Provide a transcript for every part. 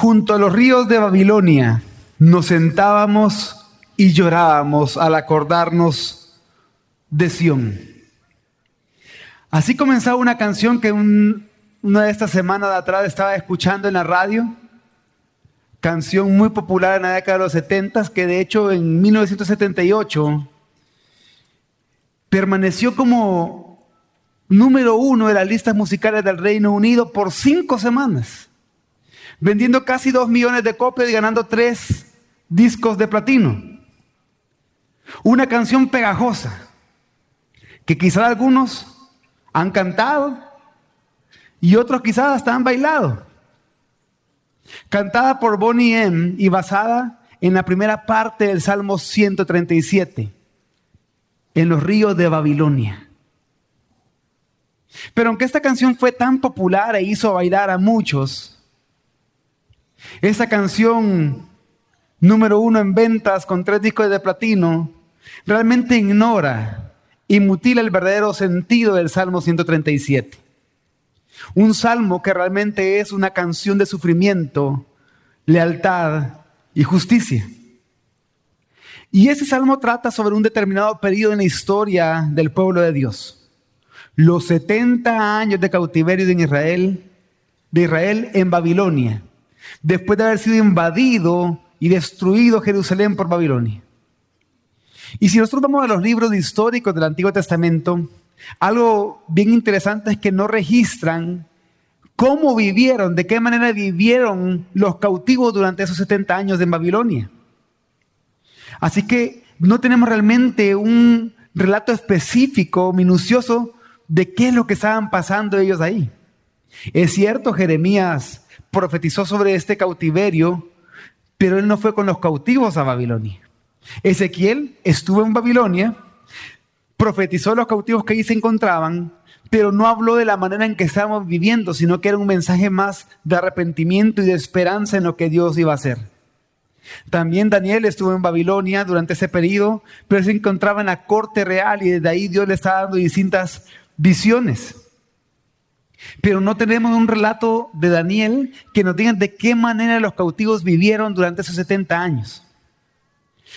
Junto a los ríos de Babilonia nos sentábamos y llorábamos al acordarnos de Sión. Así comenzaba una canción que una de estas semanas de atrás estaba escuchando en la radio. Canción muy popular en la década de los 70, que de hecho en 1978 permaneció como número uno de las listas musicales del Reino Unido por cinco semanas, vendiendo casi dos millones de copias y ganando tres discos de platino. Una canción pegajosa que quizás algunos han cantado y otros quizás hasta han bailado. Cantada por Bonnie M y basada en la primera parte del Salmo 137, en los ríos de Babilonia. Pero aunque esta canción fue tan popular e hizo bailar a muchos, esa canción número uno en ventas con tres discos de platino realmente ignora y mutila el verdadero sentido del Salmo 137. Un salmo que realmente es una canción de sufrimiento, lealtad y justicia. Y ese salmo trata sobre un determinado periodo en la historia del pueblo de Dios. Los 70 años de cautiverio de Israel, de Israel en Babilonia, después de haber sido invadido y destruido Jerusalén por Babilonia. Y si nosotros vamos a los libros históricos del Antiguo Testamento, algo bien interesante es que no registran cómo vivieron, de qué manera vivieron los cautivos durante esos 70 años en Babilonia. Así que no tenemos realmente un relato específico, minucioso, de qué es lo que estaban pasando ellos ahí. Es cierto, Jeremías profetizó sobre este cautiverio, pero él no fue con los cautivos a Babilonia. Ezequiel estuvo en Babilonia, profetizó los cautivos que allí se encontraban, pero no habló de la manera en que estábamos viviendo, sino que era un mensaje más de arrepentimiento y de esperanza en lo que Dios iba a hacer. También Daniel estuvo en Babilonia durante ese periodo, pero se encontraba en la corte real y desde ahí Dios le estaba dando distintas visiones. Pero no tenemos un relato de Daniel que nos diga de qué manera los cautivos vivieron durante esos 70 años.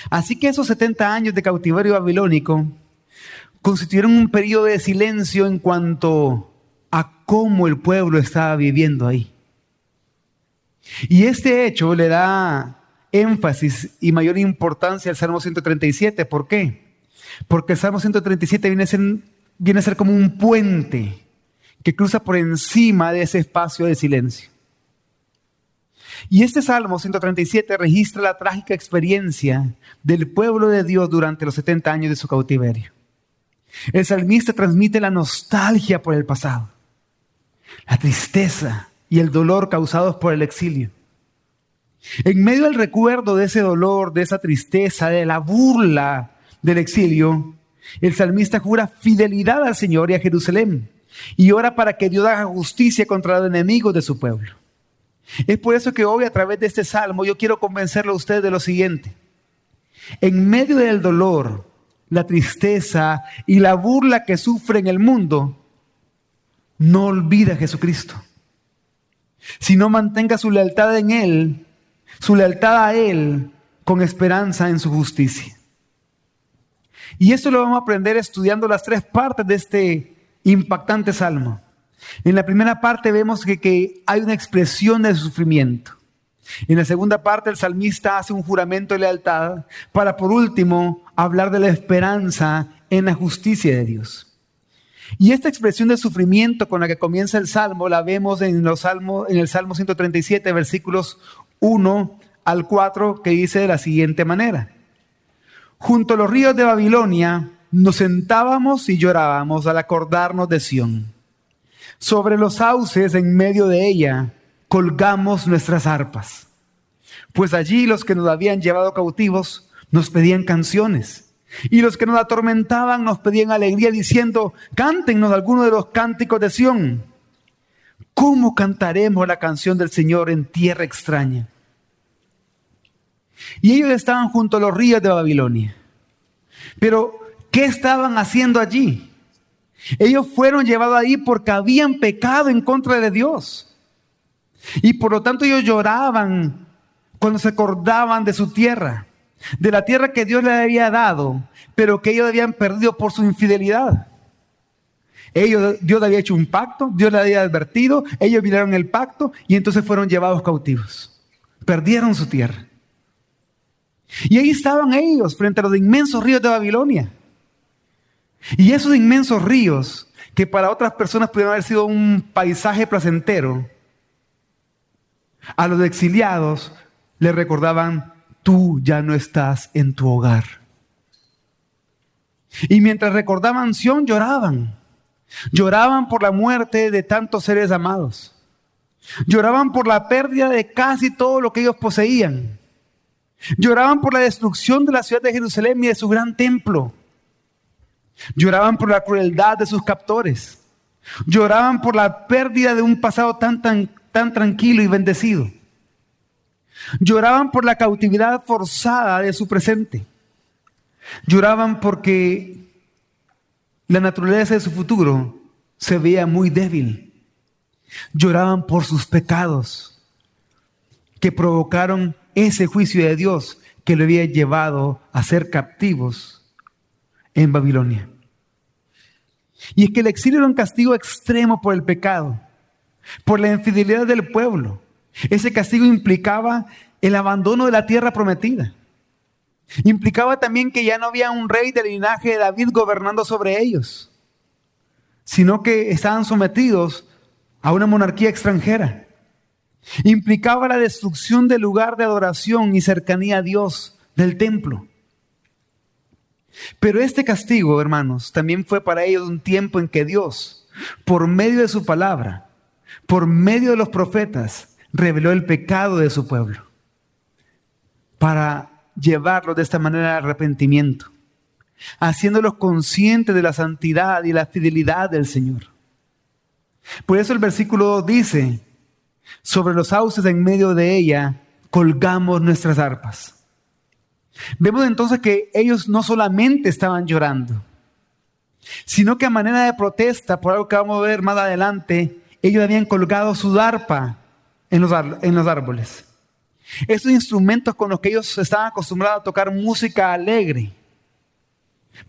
Así que esos 70 años de cautiverio babilónico constituyeron un periodo de silencio en cuanto a cómo el pueblo estaba viviendo ahí. Y este hecho le da énfasis y mayor importancia al Salmo 137. ¿Por qué? Porque el Salmo 137 viene a ser, viene a ser como un puente que cruza por encima de ese espacio de silencio. Y este Salmo 137 registra la trágica experiencia del pueblo de Dios durante los 70 años de su cautiverio. El salmista transmite la nostalgia por el pasado, la tristeza y el dolor causados por el exilio. En medio del recuerdo de ese dolor, de esa tristeza, de la burla del exilio, el salmista jura fidelidad al Señor y a Jerusalén y ora para que Dios haga justicia contra los enemigos de su pueblo. Es por eso que hoy a través de este salmo yo quiero convencerlo a usted de lo siguiente. En medio del dolor, la tristeza y la burla que sufre en el mundo, no olvide a Jesucristo. Sino mantenga su lealtad en Él, su lealtad a Él con esperanza en su justicia. Y esto lo vamos a aprender estudiando las tres partes de este impactante salmo. En la primera parte vemos que, hay una expresión de sufrimiento. En la segunda parte el salmista hace un juramento de lealtad para por último hablar de la esperanza en la justicia de Dios. Y esta expresión de sufrimiento con la que comienza el salmo la vemos en, los en el Salmo 137, versículos 1 al 4, que dice de la siguiente manera. Junto a los ríos de Babilonia nos sentábamos y llorábamos al acordarnos de Sión. Sobre los sauces en medio de ella colgamos nuestras arpas. Pues allí los que nos habían llevado cautivos nos pedían canciones. Y los que nos atormentaban nos pedían alegría diciendo, cántenos alguno de los cánticos de Sión. ¿Cómo cantaremos la canción del Señor en tierra extraña? Y ellos estaban junto a los ríos de Babilonia. Pero, ¿qué estaban haciendo allí? Ellos fueron llevados ahí porque habían pecado en contra de Dios. Y por lo tanto ellos lloraban cuando se acordaban de su tierra, de la tierra que Dios les había dado, pero que ellos habían perdido por su infidelidad. Ellos, Dios había hecho un pacto, Dios les había advertido, ellos violaron el pacto y entonces fueron llevados cautivos. Perdieron su tierra. Y ahí estaban ellos frente a los inmensos ríos de Babilonia. Y esos inmensos ríos, que para otras personas pudieron haber sido un paisaje placentero, a los exiliados les recordaban, tú ya no estás en tu hogar. Y mientras recordaban Sión, lloraban. Lloraban por la muerte de tantos seres amados. Lloraban por la pérdida de casi todo lo que ellos poseían. Lloraban por la destrucción de la ciudad de Jerusalén y de su gran templo. Lloraban por la crueldad de sus captores. Lloraban por la pérdida de un pasado tan, tan, tan tranquilo y bendecido. Lloraban por la cautividad forzada de su presente. Lloraban porque la naturaleza de su futuro se veía muy débil. Lloraban por sus pecados que provocaron ese juicio de Dios que le había llevado a ser captivos en Babilonia. Y es que el exilio era un castigo extremo por el pecado, por la infidelidad del pueblo. Ese castigo implicaba el abandono de la tierra prometida. Implicaba también que ya no había un rey del linaje de David gobernando sobre ellos, sino que estaban sometidos a una monarquía extranjera. Implicaba la destrucción del lugar de adoración y cercanía a Dios del templo. Pero este castigo, hermanos, también fue para ellos un tiempo en que Dios, por medio de su palabra, por medio de los profetas, reveló el pecado de su pueblo para llevarlos de esta manera al arrepentimiento, haciéndolos conscientes de la santidad y la fidelidad del Señor. Por eso el versículo 2 dice, sobre los sauces en medio de ella colgamos nuestras arpas. Vemos entonces que ellos no solamente estaban llorando, sino que a manera de protesta, por algo que vamos a ver más adelante, ellos habían colgado su arpa en los, en los árboles. Esos instrumentos con los que ellos estaban acostumbrados a tocar música alegre,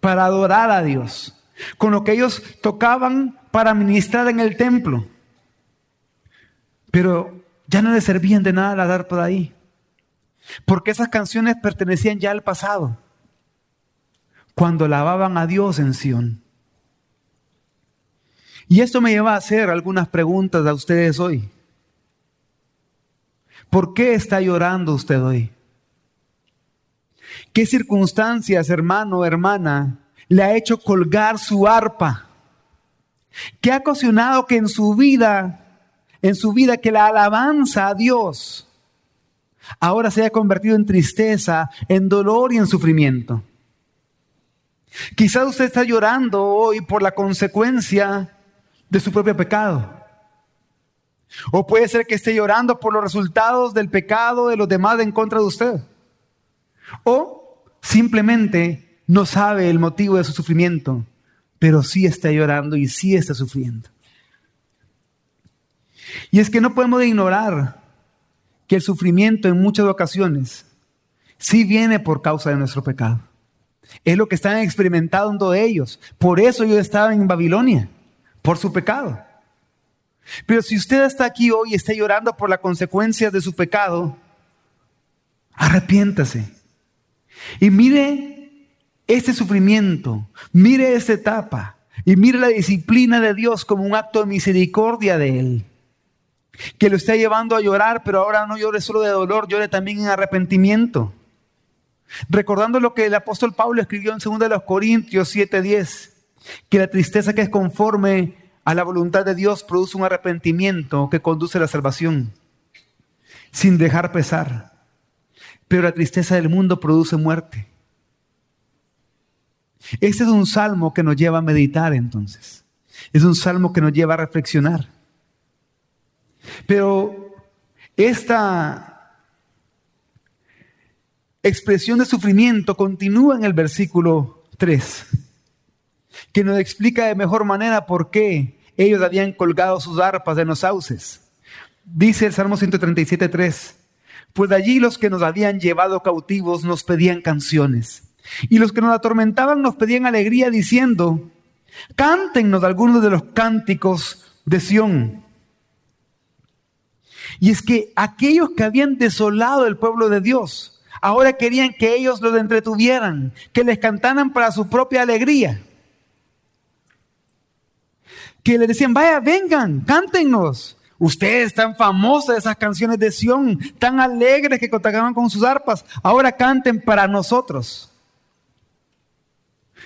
para adorar a Dios, con los que ellos tocaban para ministrar en el templo. Pero ya no les servían de nada la arpa de ahí. Porque esas canciones pertenecían ya al pasado, cuando lavaban a Dios en Sión. Y esto me lleva a hacer algunas preguntas a ustedes hoy. ¿Por qué está llorando usted hoy? ¿Qué circunstancias, hermano o hermana, le ha hecho colgar su arpa? ¿Qué ha ocasionado que en su vida, en su vida, que la alabanza a Dios ahora se haya convertido en tristeza, en dolor y en sufrimiento. Quizás usted está llorando hoy por la consecuencia de su propio pecado. O puede ser que esté llorando por los resultados del pecado de los demás en contra de usted. O simplemente no sabe el motivo de su sufrimiento, pero sí está llorando y sí está sufriendo. Y es que no podemos ignorar que el sufrimiento en muchas ocasiones sí viene por causa de nuestro pecado. Es lo que están experimentando ellos. Por eso yo estaba en Babilonia, por su pecado. Pero si usted está aquí hoy y está llorando por las consecuencias de su pecado, arrepiéntase. Y mire este sufrimiento, mire esta etapa y mire la disciplina de Dios como un acto de misericordia de Él que lo está llevando a llorar, pero ahora no llore solo de dolor, llore también en arrepentimiento. Recordando lo que el apóstol Pablo escribió en 2 de los Corintios 7:10, que la tristeza que es conforme a la voluntad de Dios produce un arrepentimiento que conduce a la salvación, sin dejar pesar. Pero la tristeza del mundo produce muerte. Este es un salmo que nos lleva a meditar entonces. Es un salmo que nos lleva a reflexionar. Pero esta expresión de sufrimiento continúa en el versículo 3, que nos explica de mejor manera por qué ellos habían colgado sus arpas en los sauces. Dice el Salmo 137.3, pues de allí los que nos habían llevado cautivos nos pedían canciones. Y los que nos atormentaban nos pedían alegría diciendo, cántennos algunos de los cánticos de Sión. Y es que aquellos que habían desolado el pueblo de Dios, ahora querían que ellos los entretuvieran, que les cantaran para su propia alegría. Que les decían, vaya, vengan, cántenos. Ustedes tan famosas esas canciones de Sión, tan alegres que contaban con sus arpas, ahora canten para nosotros.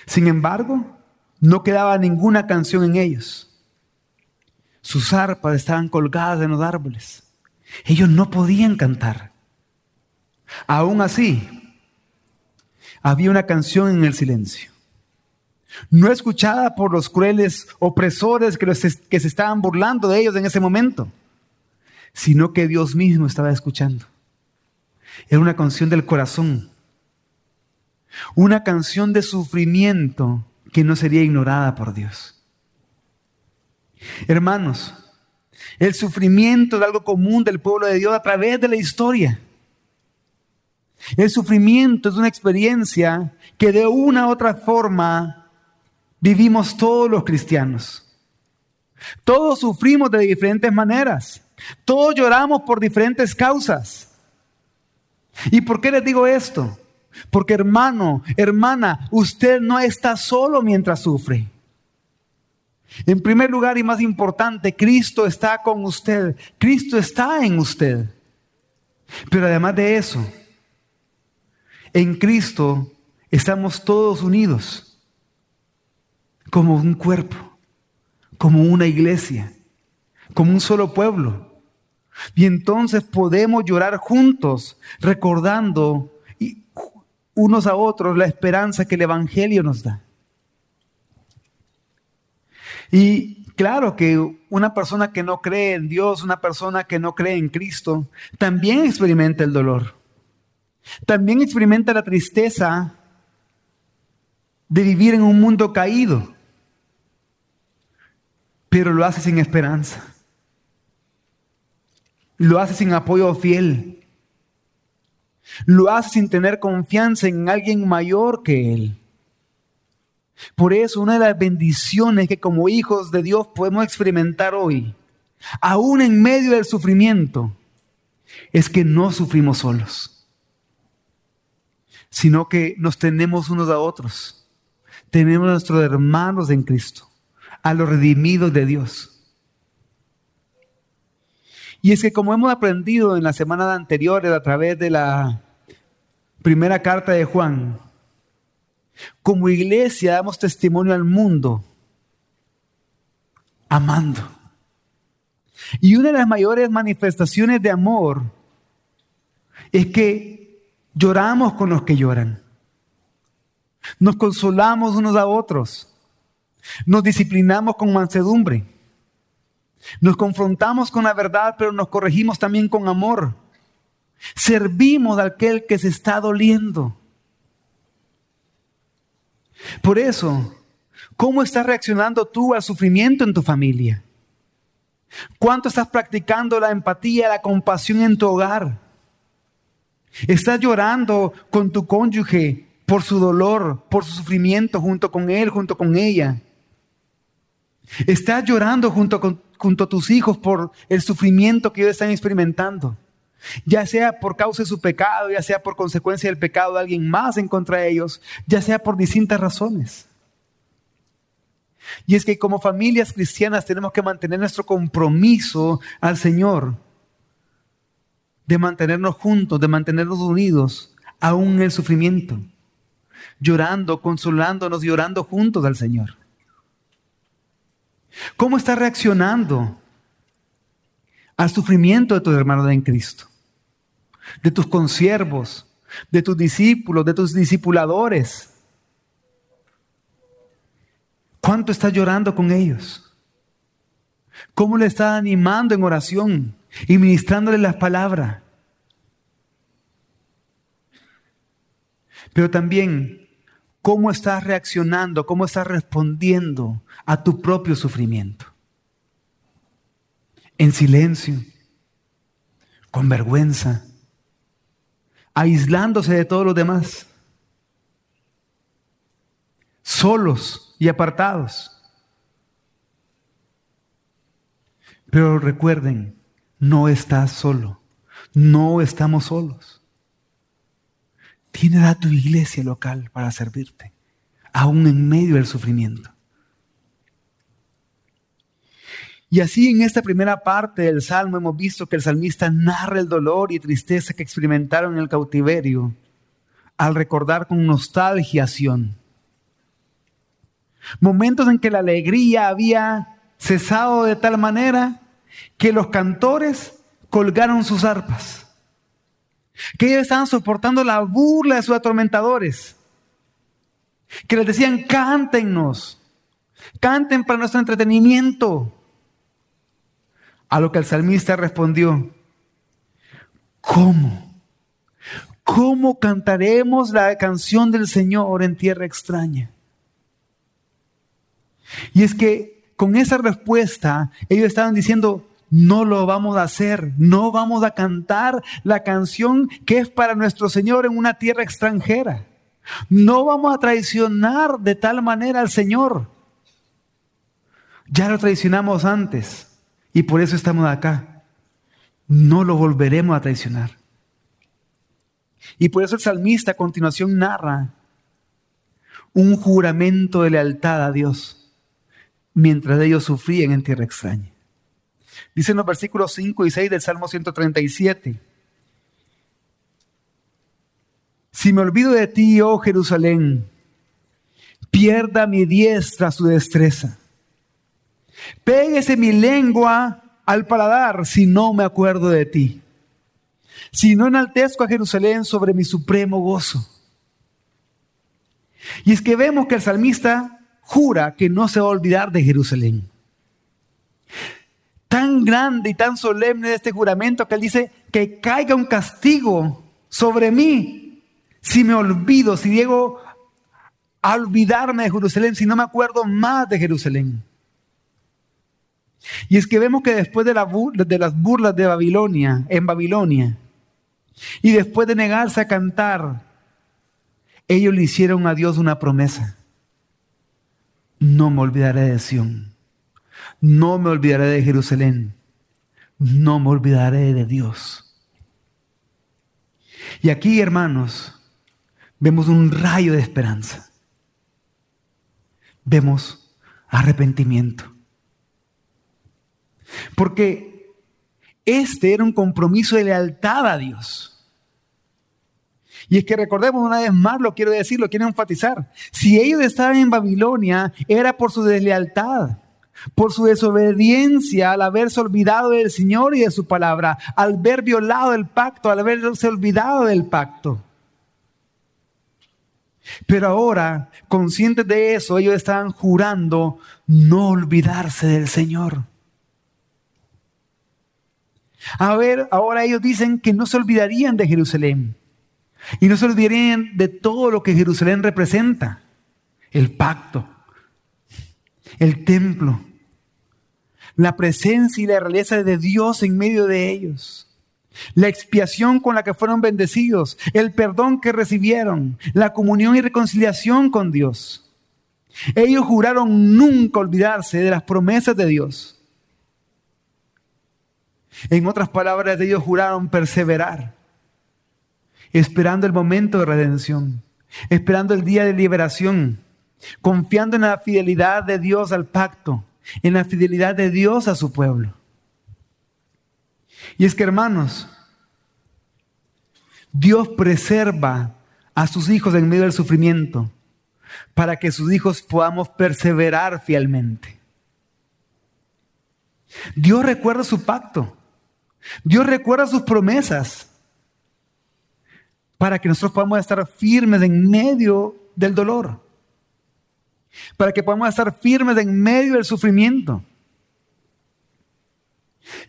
Sin embargo, no quedaba ninguna canción en ellos. Sus arpas estaban colgadas en los árboles. Ellos no podían cantar. Aún así, había una canción en el silencio. No escuchada por los crueles opresores que, que se estaban burlando de ellos en ese momento, sino que Dios mismo estaba escuchando. Era una canción del corazón, una canción de sufrimiento que no sería ignorada por Dios. Hermanos, el sufrimiento es algo común del pueblo de Dios a través de la historia. El sufrimiento es una experiencia que de una u otra forma vivimos todos los cristianos. Todos sufrimos de diferentes maneras. Todos lloramos por diferentes causas. ¿Y por qué les digo esto? Porque hermano, hermana, usted no está solo mientras sufre. En primer lugar y más importante, Cristo está con usted. Cristo está en usted. Pero además de eso, en Cristo estamos todos unidos como un cuerpo, como una iglesia, como un solo pueblo. Y entonces podemos llorar juntos, recordando unos a otros la esperanza que el Evangelio nos da. Y claro que una persona que no cree en Dios, una persona que no cree en Cristo, también experimenta el dolor. También experimenta la tristeza de vivir en un mundo caído. Pero lo hace sin esperanza. Lo hace sin apoyo fiel. Lo hace sin tener confianza en alguien mayor que él. Por eso una de las bendiciones que como hijos de Dios podemos experimentar hoy, aún en medio del sufrimiento, es que no sufrimos solos, sino que nos tenemos unos a otros. Tenemos a nuestros hermanos en Cristo, a los redimidos de Dios. Y es que como hemos aprendido en la semana anteriores a través de la primera carta de Juan, como iglesia damos testimonio al mundo amando. Y una de las mayores manifestaciones de amor es que lloramos con los que lloran. Nos consolamos unos a otros. Nos disciplinamos con mansedumbre. Nos confrontamos con la verdad, pero nos corregimos también con amor. Servimos a aquel que se está doliendo. Por eso, ¿cómo estás reaccionando tú al sufrimiento en tu familia? ¿Cuánto estás practicando la empatía, la compasión en tu hogar? ¿Estás llorando con tu cónyuge por su dolor, por su sufrimiento junto con él, junto con ella? ¿Estás llorando junto, con, junto a tus hijos por el sufrimiento que ellos están experimentando? Ya sea por causa de su pecado, ya sea por consecuencia del pecado de alguien más en contra de ellos, ya sea por distintas razones. Y es que como familias cristianas tenemos que mantener nuestro compromiso al Señor, de mantenernos juntos, de mantenernos unidos, aún en el sufrimiento, llorando, consolándonos y orando juntos al Señor. ¿Cómo está reaccionando al sufrimiento de tus hermanos en Cristo, de tus consiervos, de tus discípulos, de tus discipuladores. ¿Cuánto estás llorando con ellos? ¿Cómo le estás animando en oración y ministrándole las palabras? Pero también, ¿cómo estás reaccionando? ¿Cómo estás respondiendo a tu propio sufrimiento? En silencio, con vergüenza, aislándose de todos los demás, solos y apartados. Pero recuerden, no estás solo, no estamos solos. Tienes a tu iglesia local para servirte, aún en medio del sufrimiento. Y así en esta primera parte del Salmo hemos visto que el salmista narra el dolor y tristeza que experimentaron en el cautiverio al recordar con nostalgia Momentos en que la alegría había cesado de tal manera que los cantores colgaron sus arpas, que ellos estaban soportando la burla de sus atormentadores, que les decían, cántenos, canten para nuestro entretenimiento. A lo que el salmista respondió, ¿cómo? ¿Cómo cantaremos la canción del Señor en tierra extraña? Y es que con esa respuesta ellos estaban diciendo, no lo vamos a hacer, no vamos a cantar la canción que es para nuestro Señor en una tierra extranjera. No vamos a traicionar de tal manera al Señor. Ya lo traicionamos antes. Y por eso estamos acá. No lo volveremos a traicionar. Y por eso el salmista a continuación narra un juramento de lealtad a Dios mientras ellos sufrían en tierra extraña. Dicen los versículos 5 y 6 del Salmo 137. Si me olvido de ti, oh Jerusalén, pierda mi diestra su destreza. Péguese mi lengua al paladar si no me acuerdo de ti. Si no enaltezco a Jerusalén sobre mi supremo gozo. Y es que vemos que el salmista jura que no se va a olvidar de Jerusalén. Tan grande y tan solemne este juramento que él dice que caiga un castigo sobre mí si me olvido, si llego a olvidarme de Jerusalén, si no me acuerdo más de Jerusalén. Y es que vemos que después de, de las burlas de Babilonia, en Babilonia, y después de negarse a cantar, ellos le hicieron a Dios una promesa. No me olvidaré de Sión, no me olvidaré de Jerusalén, no me olvidaré de Dios. Y aquí, hermanos, vemos un rayo de esperanza. Vemos arrepentimiento. Porque este era un compromiso de lealtad a Dios. Y es que recordemos una vez más, lo quiero decir, lo quiero enfatizar. Si ellos estaban en Babilonia, era por su deslealtad, por su desobediencia al haberse olvidado del Señor y de su palabra, al haber violado el pacto, al haberse olvidado del pacto. Pero ahora, conscientes de eso, ellos estaban jurando no olvidarse del Señor. A ver, ahora ellos dicen que no se olvidarían de Jerusalén. Y no se olvidarían de todo lo que Jerusalén representa. El pacto, el templo, la presencia y la realeza de Dios en medio de ellos. La expiación con la que fueron bendecidos, el perdón que recibieron, la comunión y reconciliación con Dios. Ellos juraron nunca olvidarse de las promesas de Dios en otras palabras, ellos juraron perseverar, esperando el momento de redención, esperando el día de liberación, confiando en la fidelidad de Dios al pacto, en la fidelidad de Dios a su pueblo. Y es que, hermanos, Dios preserva a sus hijos en medio del sufrimiento para que sus hijos podamos perseverar fielmente. Dios recuerda su pacto. Dios recuerda sus promesas para que nosotros podamos estar firmes en medio del dolor, para que podamos estar firmes en medio del sufrimiento.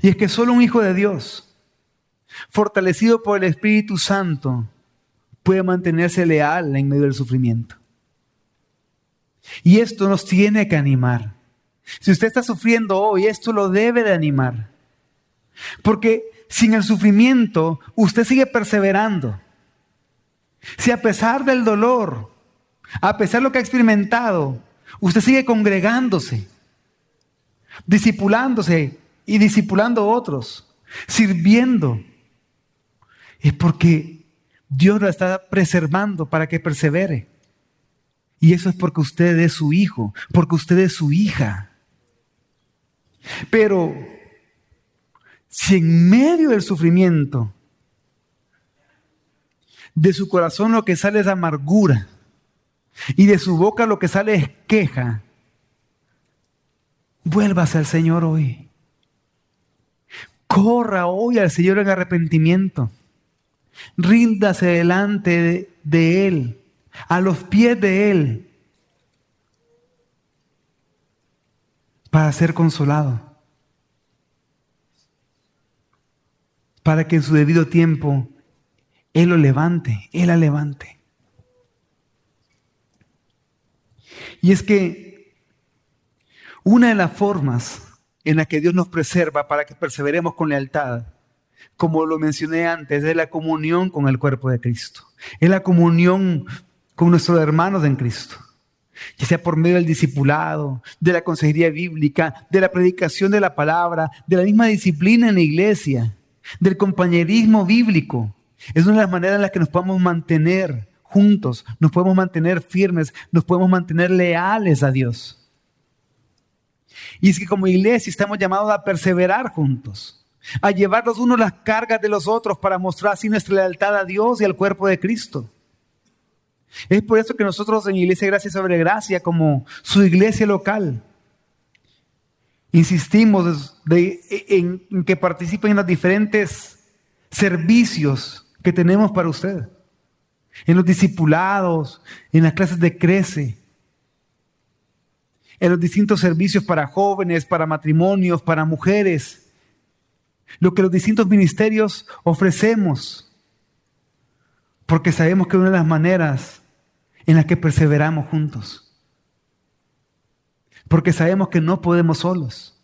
Y es que solo un hijo de Dios, fortalecido por el Espíritu Santo, puede mantenerse leal en medio del sufrimiento. Y esto nos tiene que animar. Si usted está sufriendo hoy, esto lo debe de animar. Porque sin el sufrimiento usted sigue perseverando, si a pesar del dolor, a pesar de lo que ha experimentado, usted sigue congregándose, disipulándose y disipulando a otros, sirviendo, es porque Dios lo está preservando para que persevere. Y eso es porque usted es su hijo, porque usted es su hija. Pero si en medio del sufrimiento de su corazón lo que sale es amargura y de su boca lo que sale es queja, vuélvase al Señor hoy. Corra hoy al Señor en arrepentimiento. Ríndase delante de, Él, a los pies de Él, para ser consolado. Para que en su debido tiempo Él lo levante, Él la levante. Y es que una de las formas en la que Dios nos preserva para que perseveremos con lealtad como lo mencioné antes, es la comunión con el cuerpo de Cristo. Es la comunión con nuestros hermanos en Cristo. Ya sea por medio del discipulado, de la consejería bíblica, de la predicación de la palabra, de la misma disciplina en la iglesia, del compañerismo bíblico. Es una de las maneras en las que nos podemos mantener juntos, nos podemos mantener firmes, nos podemos mantener leales a Dios. Y es que como iglesia estamos llamados a perseverar juntos a llevar los unos las cargas de los otros para mostrar así nuestra lealtad a Dios y al cuerpo de Cristo. Es por eso que nosotros en Iglesia Gracia sobre Gracia, como su iglesia local, insistimos en, en que participen en los diferentes servicios que tenemos para usted, en los discipulados, en las clases de Crece, en los distintos servicios para jóvenes, para matrimonios, para mujeres. Lo que los distintos ministerios ofrecemos, porque sabemos que una de las maneras en las que perseveramos juntos, porque sabemos que no podemos solos.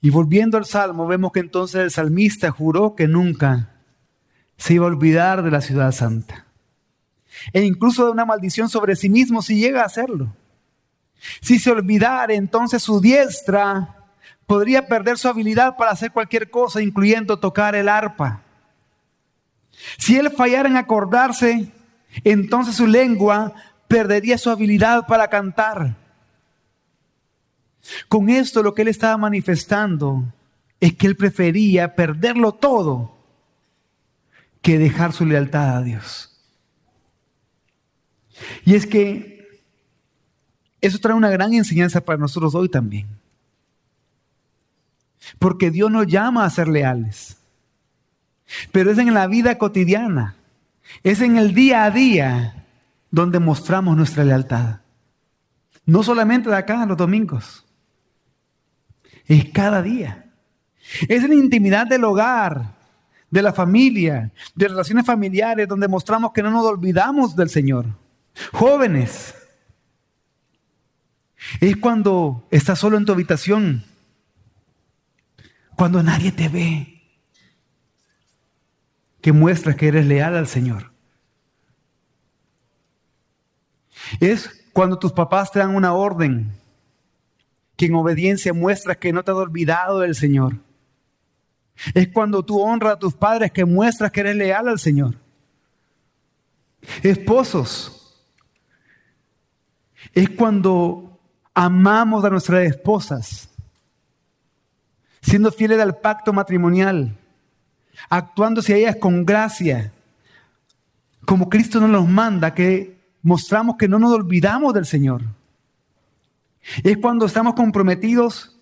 Y volviendo al Salmo, vemos que entonces el salmista juró que nunca se iba a olvidar de la ciudad santa. E incluso de una maldición sobre sí mismo si llega a hacerlo. Si se olvidara entonces su diestra, podría perder su habilidad para hacer cualquier cosa, incluyendo tocar el arpa. Si él fallara en acordarse, entonces su lengua perdería su habilidad para cantar. Con esto lo que él estaba manifestando es que él prefería perderlo todo que dejar su lealtad a Dios. Y es que eso trae una gran enseñanza para nosotros hoy también. Porque Dios nos llama a ser leales. Pero es en la vida cotidiana, es en el día a día donde mostramos nuestra lealtad. No solamente de acá los domingos, es cada día. Es en la intimidad del hogar, de la familia, de relaciones familiares, donde mostramos que no nos olvidamos del Señor. Jóvenes, es cuando estás solo en tu habitación, cuando nadie te ve, que muestras que eres leal al Señor. Es cuando tus papás te dan una orden, que en obediencia muestras que no te has olvidado del Señor. Es cuando tú honras a tus padres que muestras que eres leal al Señor. Esposos, es cuando amamos a nuestras esposas, siendo fieles al pacto matrimonial, actuando hacia ellas con gracia, como Cristo nos los manda, que mostramos que no nos olvidamos del Señor. Es cuando estamos comprometidos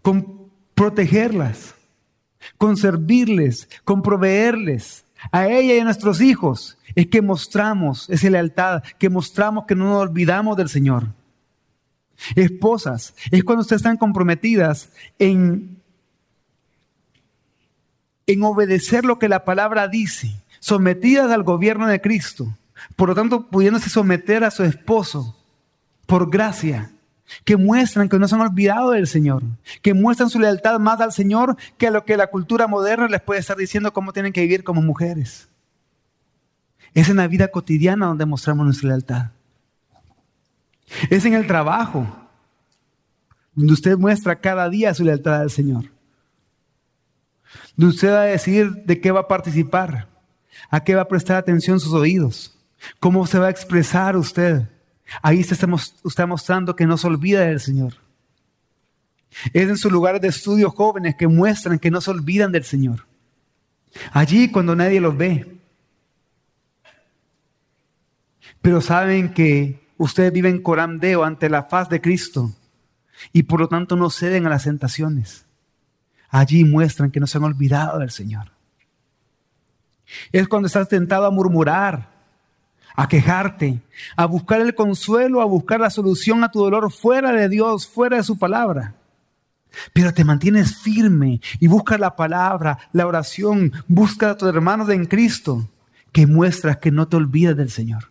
con protegerlas, con servirles, con proveerles a ella y a nuestros hijos. Es que mostramos esa lealtad, que mostramos que no nos olvidamos del Señor. Esposas, es cuando ustedes están comprometidas en, en obedecer lo que la palabra dice, sometidas al gobierno de Cristo, por lo tanto pudiéndose someter a su esposo por gracia, que muestran que no se han olvidado del Señor, que muestran su lealtad más al Señor que a lo que la cultura moderna les puede estar diciendo cómo tienen que vivir como mujeres. Es en la vida cotidiana donde mostramos nuestra lealtad. Es en el trabajo, donde usted muestra cada día su lealtad al Señor. Usted va a decidir de qué va a participar, a qué va a prestar atención sus oídos, cómo se va a expresar usted. Ahí está, está mostrando que no se olvida del Señor. Es en sus lugares de estudio jóvenes que muestran que no se olvidan del Señor. Allí cuando nadie los ve, pero saben que ustedes viven corandeo ante la faz de Cristo y por lo tanto no ceden a las tentaciones. Allí muestran que no se han olvidado del Señor. Es cuando estás tentado a murmurar, a quejarte, a buscar el consuelo, a buscar la solución a tu dolor fuera de Dios, fuera de su palabra. Pero te mantienes firme y buscas la palabra, la oración, busca a tus hermanos en Cristo, que muestras que no te olvidas del Señor.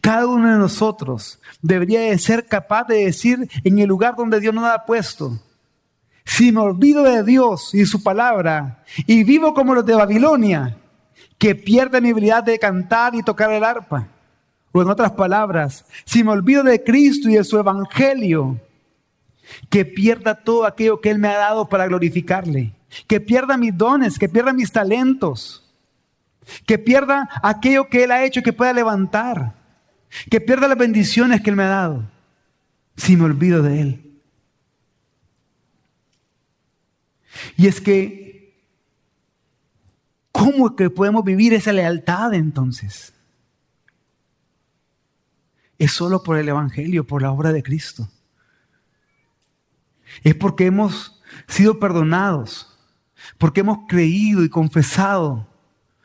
Cada uno de nosotros debería de ser capaz de decir en el lugar donde Dios nos ha puesto, si me olvido de Dios y su palabra y vivo como los de Babilonia, que pierde mi habilidad de cantar y tocar el arpa. O en otras palabras, si me olvido de Cristo y de su evangelio, que pierda todo aquello que Él me ha dado para glorificarle, que pierda mis dones, que pierda mis talentos, que pierda aquello que Él ha hecho que pueda levantar que pierda las bendiciones que Él me ha dado si me olvido de Él. Y es que, ¿cómo que podemos vivir esa lealtad entonces? Es solo por el Evangelio, por la obra de Cristo. Es porque hemos sido perdonados, porque hemos creído y confesado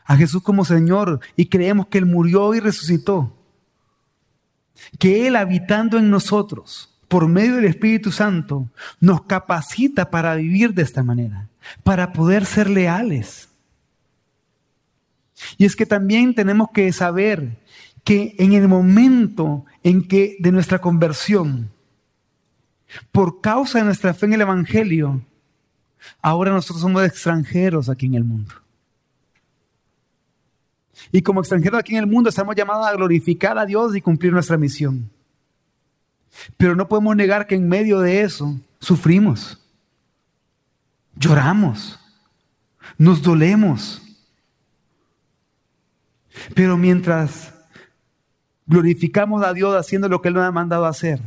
a Jesús como Señor y creemos que Él murió y resucitó que Él habitando en nosotros, por medio del Espíritu Santo, nos capacita para vivir de esta manera, para poder ser leales. Y es que también tenemos que saber que en el momento en que de nuestra conversión, por causa de nuestra fe en el Evangelio, ahora nosotros somos extranjeros aquí en el mundo. Y como extranjeros aquí en el mundo estamos llamados a glorificar a Dios y cumplir nuestra misión. Pero no podemos negar que en medio de eso sufrimos, lloramos, nos dolemos. Pero mientras glorificamos a Dios haciendo lo que Él nos ha mandado hacer,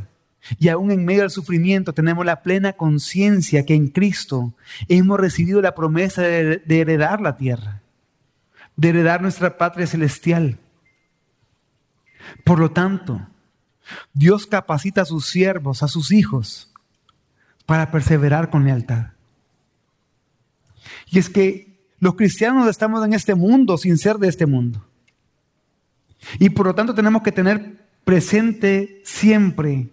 y aún en medio del sufrimiento tenemos la plena conciencia que en Cristo hemos recibido la promesa de heredar la tierra de heredar nuestra patria celestial. Por lo tanto, Dios capacita a sus siervos, a sus hijos, para perseverar con lealtad. Y es que los cristianos estamos en este mundo sin ser de este mundo. Y por lo tanto tenemos que tener presente siempre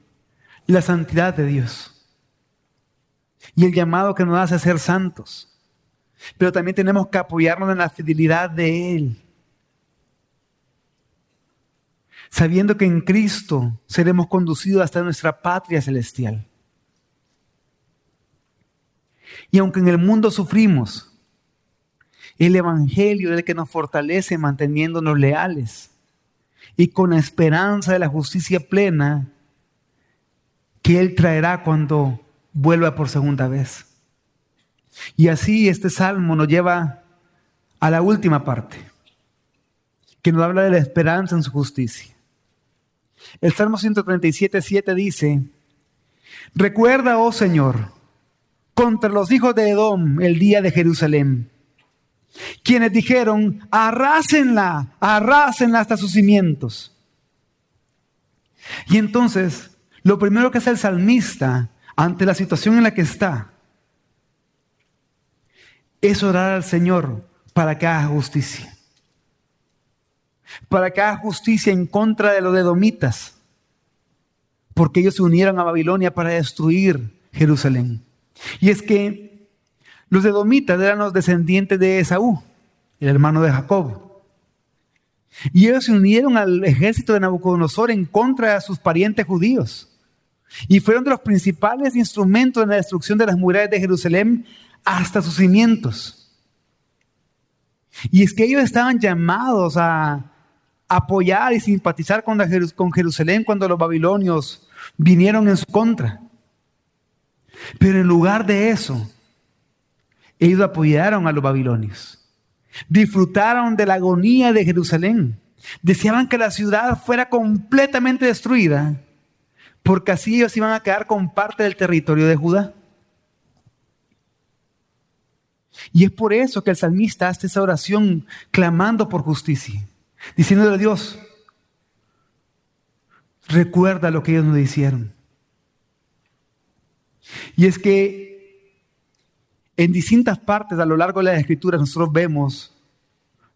la santidad de Dios. Y el llamado que nos hace a ser santos. Pero también tenemos que apoyarnos en la fidelidad de Él. Sabiendo que en Cristo seremos conducidos hasta nuestra patria celestial. Y aunque en el mundo sufrimos, el Evangelio es el que nos fortalece manteniéndonos leales y con la esperanza de la justicia plena que Él traerá cuando vuelva por segunda vez. Y así este salmo nos lleva a la última parte, que nos habla de la esperanza en su justicia. El Salmo 137, 7 dice, recuerda, oh Señor, contra los hijos de Edom el día de Jerusalén, quienes dijeron, arrásenla, arrásenla hasta sus cimientos. Y entonces, lo primero que hace el salmista ante la situación en la que está, es orar al Señor para que haga justicia. Para que haga justicia en contra de los edomitas. Porque ellos se unieron a Babilonia para destruir Jerusalén. Y es que los edomitas eran los descendientes de Esaú, el hermano de Jacob. Y ellos se unieron al ejército de Nabucodonosor en contra de sus parientes judíos. Y fueron de los principales instrumentos en la destrucción de las murallas de Jerusalén hasta sus cimientos. Y es que ellos estaban llamados a apoyar y simpatizar con, Jerusalén cuando los babilonios vinieron en su contra. Pero en lugar de eso, ellos apoyaron a los babilonios. Disfrutaron de la agonía de Jerusalén. Deseaban que la ciudad fuera completamente destruida, porque así ellos iban a quedar con parte del territorio de Judá. Y es por eso que el salmista hace esa oración clamando por justicia, diciéndole a Dios, recuerda lo que ellos nos hicieron. Y es que en distintas partes a lo largo de la escritura nosotros vemos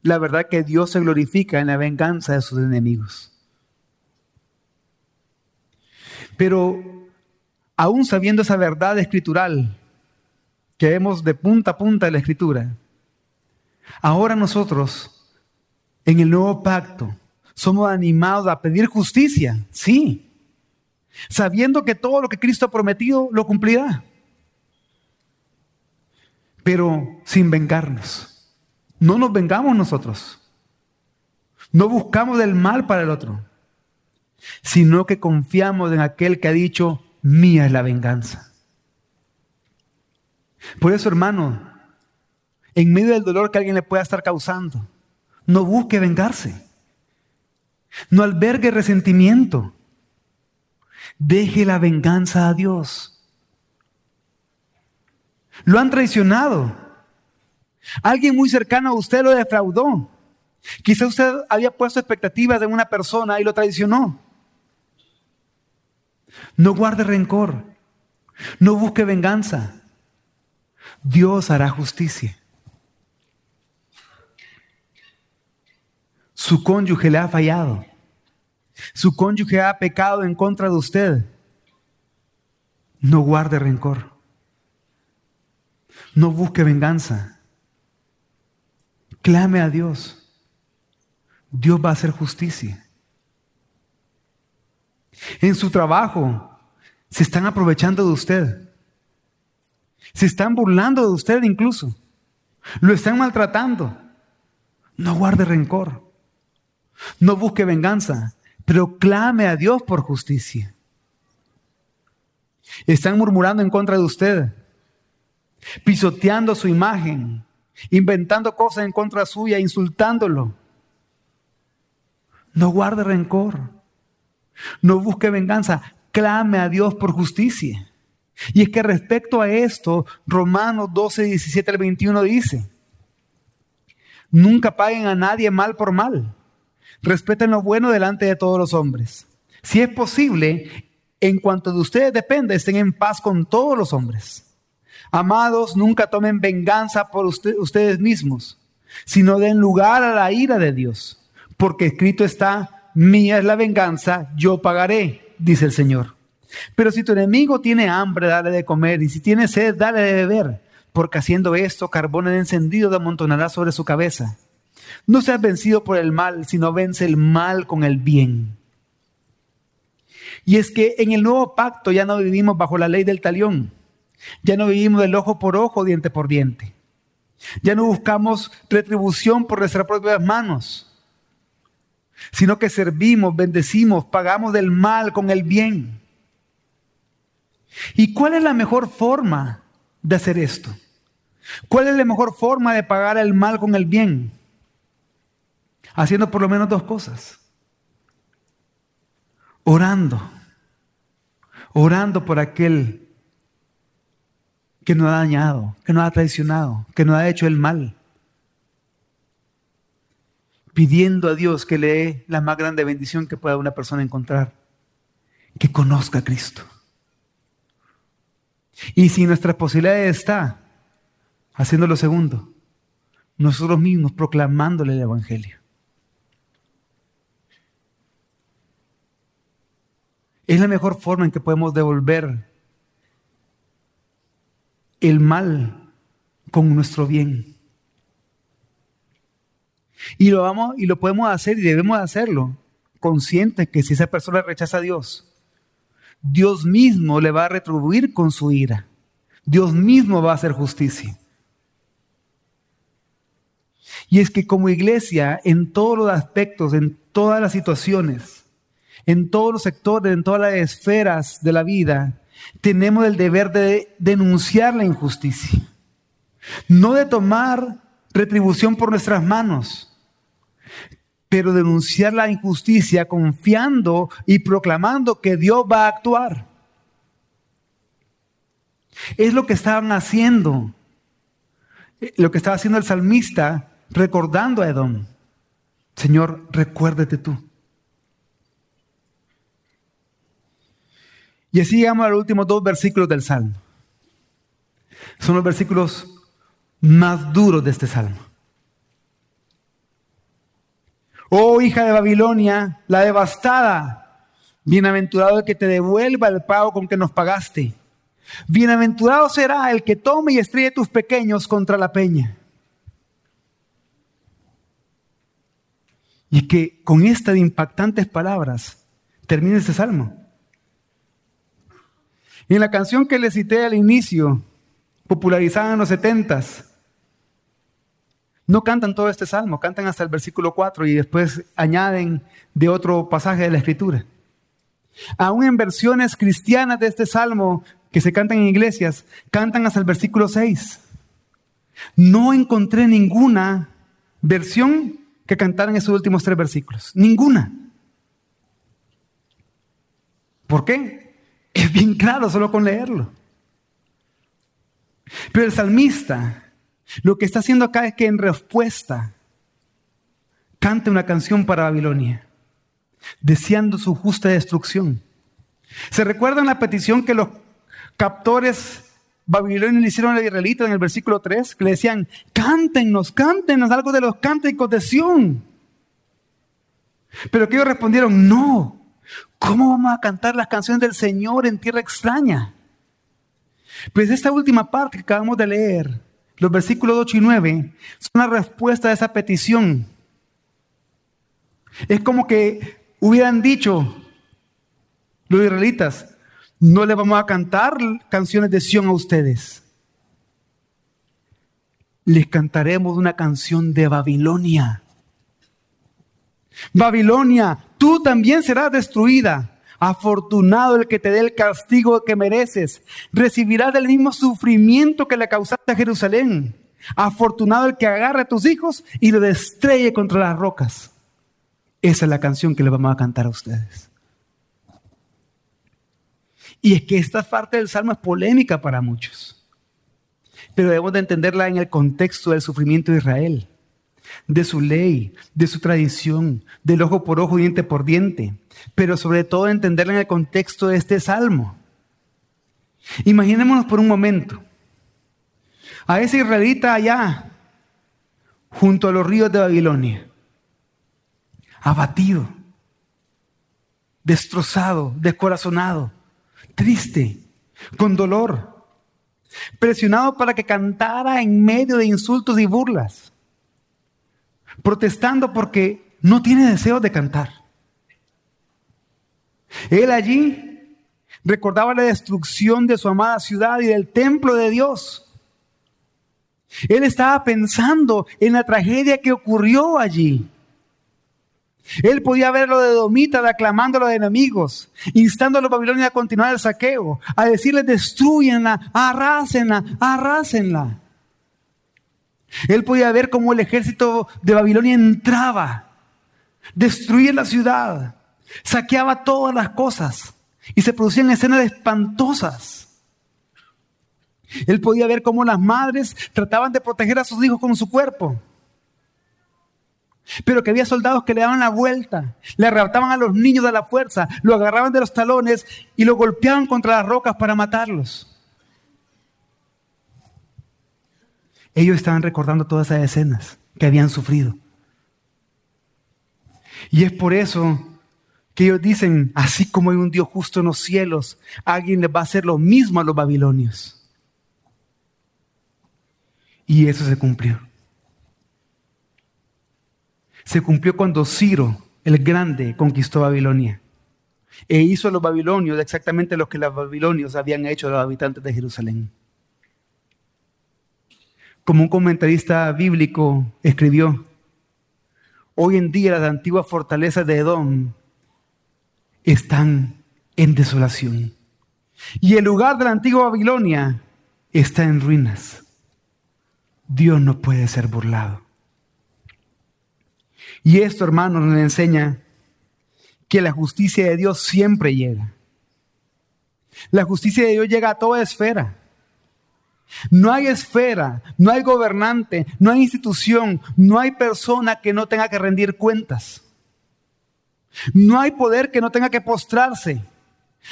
la verdad que Dios se glorifica en la venganza de sus enemigos. Pero aún sabiendo esa verdad escritural que vemos de punta a punta de la escritura, ahora nosotros en el nuevo pacto somos animados a pedir justicia, sí, sabiendo que todo lo que Cristo ha prometido lo cumplirá, pero sin vengarnos. No nos vengamos nosotros. No buscamos el mal para el otro, sino que confiamos en aquel que ha dicho, mía es la venganza. Por eso, hermano, en medio del dolor que alguien le pueda estar causando, no busque vengarse. No albergue resentimiento. Deje la venganza a Dios. Lo han traicionado. Alguien muy cercano a usted lo defraudó. Quizá usted había puesto expectativas en una persona y lo traicionó. No guarde rencor. No busque venganza. Dios hará justicia. Su cónyuge le ha fallado. Su cónyuge ha pecado en contra de usted. No guarde rencor. No busque venganza. Clame a Dios. Dios va a hacer justicia. En su trabajo se están aprovechando de usted. Se están burlando de usted incluso. Lo están maltratando. No guarde rencor. No busque venganza, pero clame a Dios por justicia. Están murmurando en contra de usted, pisoteando su imagen, inventando cosas en contra suya, insultándolo. No guarde rencor. No busque venganza. Clame a Dios por justicia. Y es que respecto a esto, Romanos 12, 17 al 21 dice, nunca paguen a nadie mal por mal. Respeten lo bueno delante de todos los hombres. Si es posible, en cuanto de ustedes depende, estén en paz con todos los hombres. Amados, nunca tomen venganza por ustedes mismos, sino den lugar a la ira de Dios, porque escrito está, mía es la venganza, yo pagaré, dice el Señor. Pero si tu enemigo tiene hambre, dale de comer, y si tiene sed, dale de beber, porque haciendo esto, carbón encendido te amontonará sobre su cabeza. No seas vencido por el mal, sino vence el mal con el bien. Y es que en el nuevo pacto ya no vivimos bajo la ley del talión ya no vivimos del ojo por ojo, diente por diente. Ya no buscamos retribución por nuestras propias manos, sino que servimos, bendecimos, pagamos del mal con el bien. ¿Y cuál es la mejor forma de hacer esto? ¿Cuál es la mejor forma de pagar el mal con el bien? Haciendo por lo menos dos cosas. Orando. Orando por aquel que nos ha dañado, que nos ha traicionado, que nos ha hecho el mal. Pidiendo a Dios que le dé la más grande bendición que pueda una persona encontrar, que conozca a Cristo. Y si nuestra posibilidad está haciendo lo segundo, nosotros mismos proclamándole el Evangelio. Es la mejor forma en que podemos devolver el mal con nuestro bien. Y lo, vamos, y lo podemos hacer y debemos hacerlo, conscientes que si esa persona rechaza a Dios, Dios mismo le va a retribuir con su ira. Dios mismo va a hacer justicia. Y es que como iglesia, en todos los aspectos, en todas las situaciones, en todos los sectores, en todas las esferas de la vida, tenemos el deber de denunciar la injusticia. No de tomar retribución por nuestras manos, pero denunciar la injusticia confiando y proclamando que Dios va a actuar. Es lo que estaban haciendo, lo que estaba haciendo el salmista recordando a Edom. Señor, recuérdate tú. Y así llegamos a los últimos dos versículos del Salmo. Son los versículos más duros de este Salmo. Oh hija de Babilonia, la devastada, bienaventurado el que te devuelva el pago con que nos pagaste. Bienaventurado será el que tome y estrelle tus pequeños contra la peña. Y que con estas impactantes palabras termine este salmo. Y en la canción que le cité al inicio, popularizada en los setentas, no cantan todo este salmo, cantan hasta el versículo 4 y después añaden de otro pasaje de la escritura. Aún en versiones cristianas de este salmo que se cantan en iglesias, cantan hasta el versículo 6. No encontré ninguna versión que cantaran esos últimos tres versículos. Ninguna. ¿Por qué? Es bien claro solo con leerlo. Pero el salmista lo que está haciendo acá es que en respuesta cante una canción para Babilonia, deseando su justa destrucción. ¿Se recuerdan la petición que los captores babilonios le hicieron a los israelitas en el versículo 3, que le decían, cántenos, cántenos algo de los cánticos de Sión. Pero que ellos respondieron, no, ¿cómo vamos a cantar las canciones del Señor en tierra extraña? Pues esta última parte que acabamos de leer, los versículos 8 y 9, son una respuesta a esa petición. Es como que hubieran dicho los israelitas, no le vamos a cantar canciones de Sión a ustedes. Les cantaremos una canción de Babilonia. Babilonia, tú también serás destruida. Afortunado el que te dé el castigo que mereces. Recibirás del mismo sufrimiento que le causaste a Jerusalén. Afortunado el que agarre a tus hijos y lo destreye contra las rocas. Esa es la canción que le vamos a cantar a ustedes. Y es que esta parte del Salmo es polémica para muchos. Pero debemos de entenderla en el contexto del sufrimiento de Israel, de su ley, de su tradición, del ojo por ojo, diente por diente. Pero sobre todo entenderla en el contexto de este Salmo. Imaginémonos por un momento a ese israelita allá, junto a los ríos de Babilonia, abatido, destrozado, descorazonado triste, con dolor, presionado para que cantara en medio de insultos y burlas, protestando porque no tiene deseo de cantar. Él allí recordaba la destrucción de su amada ciudad y del templo de Dios. Él estaba pensando en la tragedia que ocurrió allí. Él podía verlo de Domita aclamando a los enemigos, instando a los babilonios a continuar el saqueo, a decirles destruyenla, arrásenla, arrásenla. Él podía ver cómo el ejército de Babilonia entraba, destruía la ciudad, saqueaba todas las cosas y se producían escenas espantosas. Él podía ver cómo las madres trataban de proteger a sus hijos con su cuerpo pero que había soldados que le daban la vuelta, le arrebataban a los niños de la fuerza, lo agarraban de los talones y lo golpeaban contra las rocas para matarlos. Ellos estaban recordando todas esas escenas que habían sufrido. Y es por eso que ellos dicen, así como hay un Dios justo en los cielos, alguien les va a hacer lo mismo a los babilonios. Y eso se cumplió. se cumplió cuando Ciro, el grande, conquistó Babilonia e hizo a los babilonios exactamente lo que los babilonios habían hecho a los habitantes de Jerusalén. Como un comentarista bíblico escribió, hoy en día las antiguas fortalezas de Edom están en desolación. Y el lugar de la antigua Babilonia está en ruinas. Dios no puede ser burlado. Y esto, hermanos, nos enseña que la justicia de Dios siempre llega. La justicia de Dios llega a toda esfera. No hay esfera, no hay gobernante, no hay institución, no hay persona que no tenga que rendir cuentas. No hay poder que no tenga que postrarse.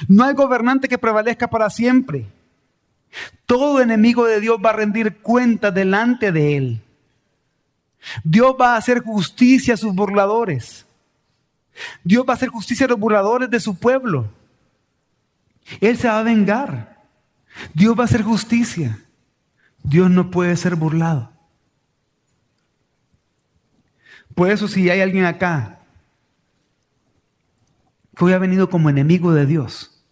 No hay gobernante que prevalezca para siempre. Todo enemigo de Dios va a rendir cuentas delante de él. Dios va a hacer justicia a sus burladores. Dios va a hacer justicia a los burladores de su pueblo. Él se va a vengar. Dios va a hacer justicia. Dios no puede ser burlado. Por eso si hay alguien acá que hoy ha venido como enemigo de Dios,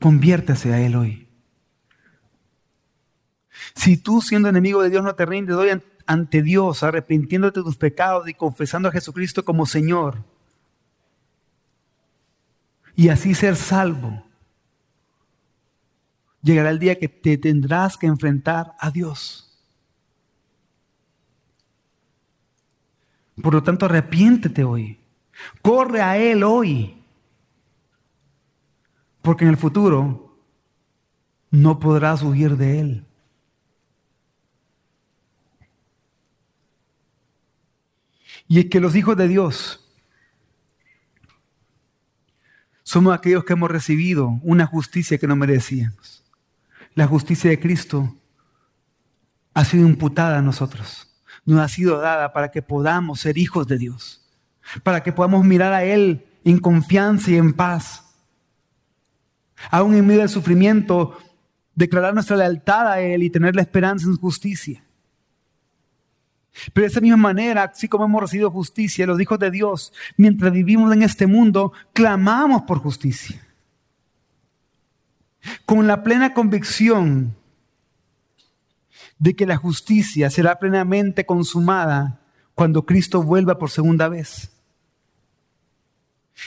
conviértase a Él hoy. Si tú siendo enemigo de Dios no te rindes hoy ante Dios, arrepintiéndote de tus pecados y confesando a Jesucristo como Señor, y así ser salvo, llegará el día que te tendrás que enfrentar a Dios. Por lo tanto, arrepiéntete hoy. Corre a Él hoy. Porque en el futuro no podrás huir de Él. Y es que los hijos de Dios somos aquellos que hemos recibido una justicia que no merecíamos. La justicia de Cristo ha sido imputada a nosotros, nos ha sido dada para que podamos ser hijos de Dios, para que podamos mirar a Él en confianza y en paz. Aún en medio del sufrimiento, declarar nuestra lealtad a Él y tener la esperanza en su justicia. Pero de esa misma manera, así como hemos recibido justicia, los hijos de Dios, mientras vivimos en este mundo, clamamos por justicia. Con la plena convicción de que la justicia será plenamente consumada cuando Cristo vuelva por segunda vez.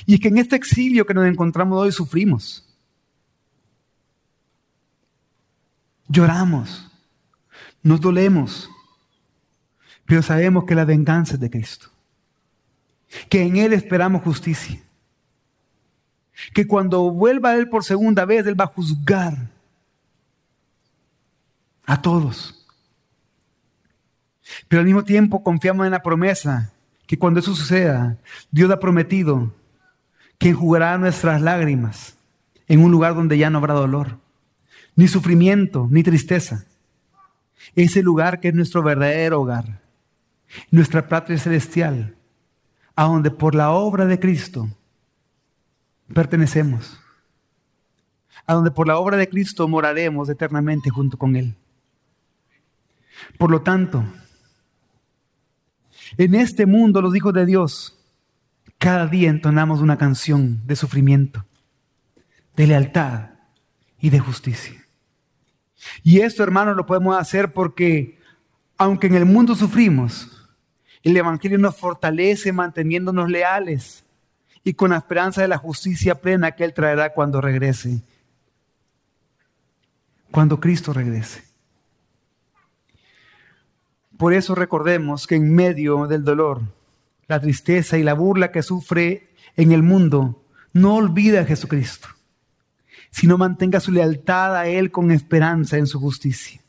Y es que en este exilio que nos encontramos hoy sufrimos. Lloramos, nos dolemos pero sabemos que la venganza es de Cristo. Que en Él esperamos justicia. Que cuando vuelva Él por segunda vez, Él va a juzgar a todos. Pero al mismo tiempo confiamos en la promesa que cuando eso suceda, Dios ha prometido que enjugará nuestras lágrimas en un lugar donde ya no habrá dolor, ni sufrimiento, ni tristeza. Ese lugar que es nuestro verdadero hogar nuestra patria celestial, a donde por la obra de Cristo pertenecemos, a donde por la obra de Cristo moraremos eternamente junto con Él. Por lo tanto, en este mundo los hijos de Dios, cada día entonamos una canción de sufrimiento, de lealtad y de justicia. Y esto, hermanos, lo podemos hacer porque, aunque en el mundo sufrimos, el Evangelio nos fortalece manteniéndonos leales y con la esperanza de la justicia plena que Él traerá cuando regrese. Cuando Cristo regrese. Por eso recordemos que en medio del dolor, la tristeza y la burla que sufre en el mundo, no olvide a Jesucristo, sino mantenga su lealtad a Él con esperanza en su justicia.